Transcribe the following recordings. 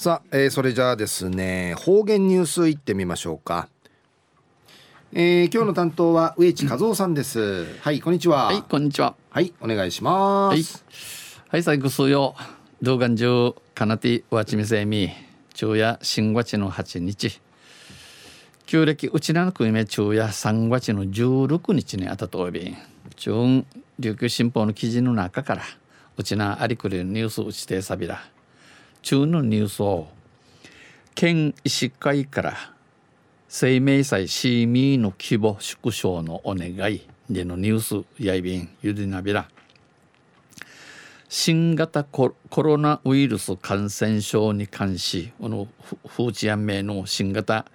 さあ、えー、それじゃあですね方言ニュースいってみましょうかえー、今日の担当は植地和夫さんです。はい、こんにちは。はい、こんにちは。はい、お願いします。はい、はい、最後数曜、動画中、かなてわちみせみ、昼夜新月の八日。旧暦うちなの国名昼夜三月の十六日にあたとおびん。中琉球新報の記事の中から、うちなありくれるニュースうちてさびら。中のニュースを、県医師会から、生命祭シーミーの規模縮小のお願いでのニュースやいびんゆでなびら。新型コロナウイルス感染症に関しこのフーチヤン名の新型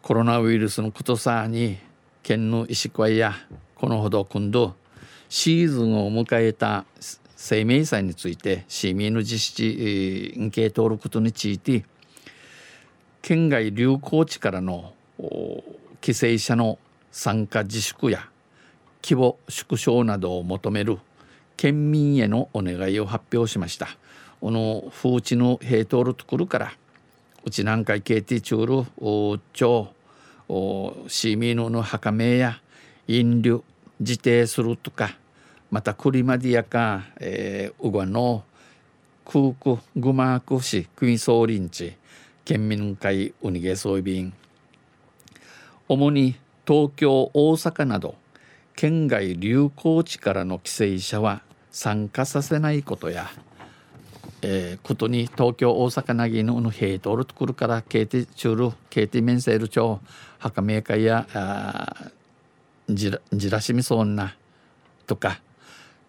コロナウイルスのことさに県の医師会やこのほど今度シーズンを迎えた生命祭について市民の実施運慶登録ことについて県外流行地からの帰省者の参加自粛や規模縮小などを求める県民へのお願いを発表しました。この風地の平等るところからうち南海 KT 中る町市民の墓名や飲料自定するとかまたクリマディアか、えー、ウガの空港グマーク市クイソーリンチ県民会ウニゲソイビン主に東京大阪など県外流行地からの帰省者は参加させないことや、えー、ことに東京大阪なぎの平等るところからケーティチュールケーティメンセール町墓メーカーやじらじらしみそうなとか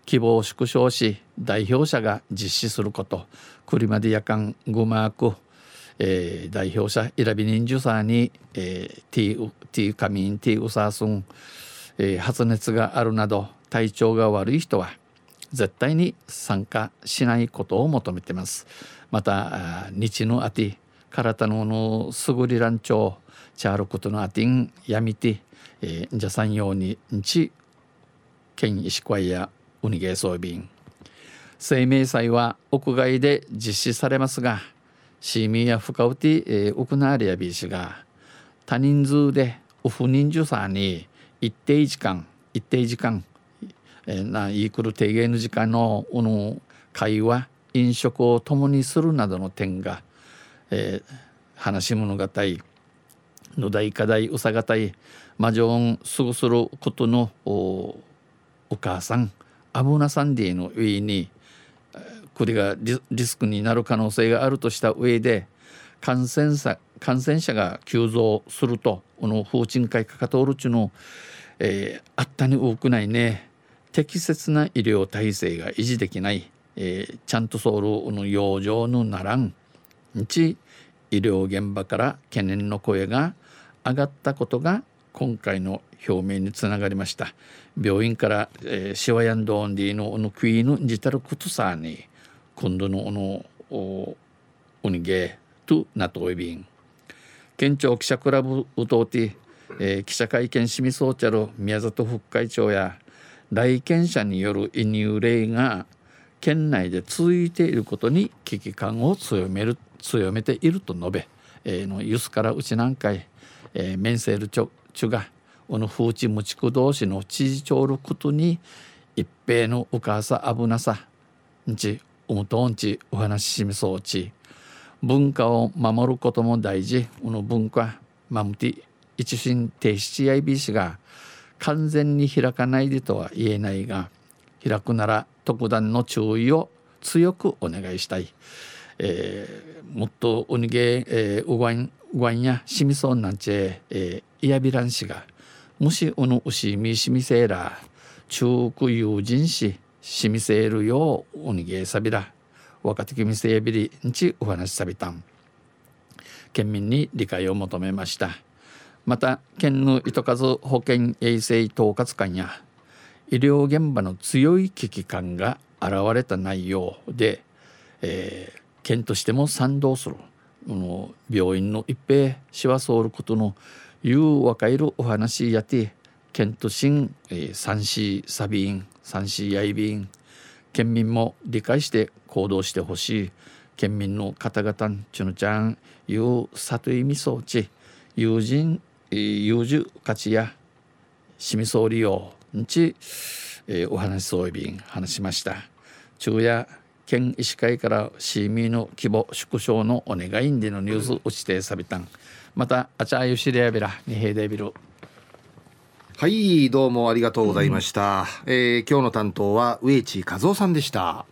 希望を縮小し代表者が実施すること。クリマディアカングマークえー、代表者イラビニンジュサーに、えー、ティーティーカミンティーウサースン、えー、発熱があるなど体調が悪い人は絶対に参加しないことを求めてます。また日のあて体ののすぐりランチョチャールことのあてんやみて、えー、じゃさんようにんち県石川やウニゲーソービン生命祭は屋外で実施されますがシーミーやフカウティ、えー、ウクナーリアビー氏が多人数でオフ人数さんに一定時間一定時間、えー、なイークル低減の時間のの会話飲食を共にするなどの点が、えー、話物語の大課題うさがたい魔女を過ごすることのお母さんアブナサンディの上にこれがリスクになる可能性があるとした上で感染者感染者が急増するとこの法人会かかとおるちゅの、えー、あったに多くないね適切な医療体制が維持できない、えー、ちゃんとソウルの養生のならんち医療現場から懸念の声が上がったことが今回の表明につながりました。病院から、えー、シワヤンドーンディののクイーンジタルクトサーに今度のおのおおにげとなといびん。県庁記者クラブうとうて、えー、記者会見しみそうちゃる宮里副会長や来県者による移入例が県内で続いていることに危機感を強める強めていると述べ、えー、のユスからうちなんかい、えー、メンセールチョチュがこの風知無畜同士の知事長ることに一平のお母さ危なさ。んちおむとんちお話ししみそうち。文化を守ることも大事。この文化マムティ一心停止 IBC が完全に開かないでとは言えないが開くなら特段の注意を強くお願いしたい、えー、もっとおにげ、えー、うわんうわんやしみそうなんちええー、いやびらんしがもしおのうしみしみせら中国友人ししみせるようおにげさびら若手きみせやびりんちお話しさびたん。県民に理解を求めました。また県の糸数保健衛生統括官や医療現場の強い危機感が現れた内容で、えー、県としても賛同する。の病院の一平しわそうることの言う若いるお話やて県都心、え、三市サビン三市やいびん県民も理解して行動してほしい県民の方々ちゅのちゃんいう里井みそうち友人友人価値やしみそう利用んち、えー、お話そういびん話しました。昼夜県医師会から市民の規模縮小のお願いんでのニュースをしてさびたんまたあちゃゆしりやびらにへいでびるはいどうもありがとうございました、うん、えー、今日の担当は植地和夫さんでした。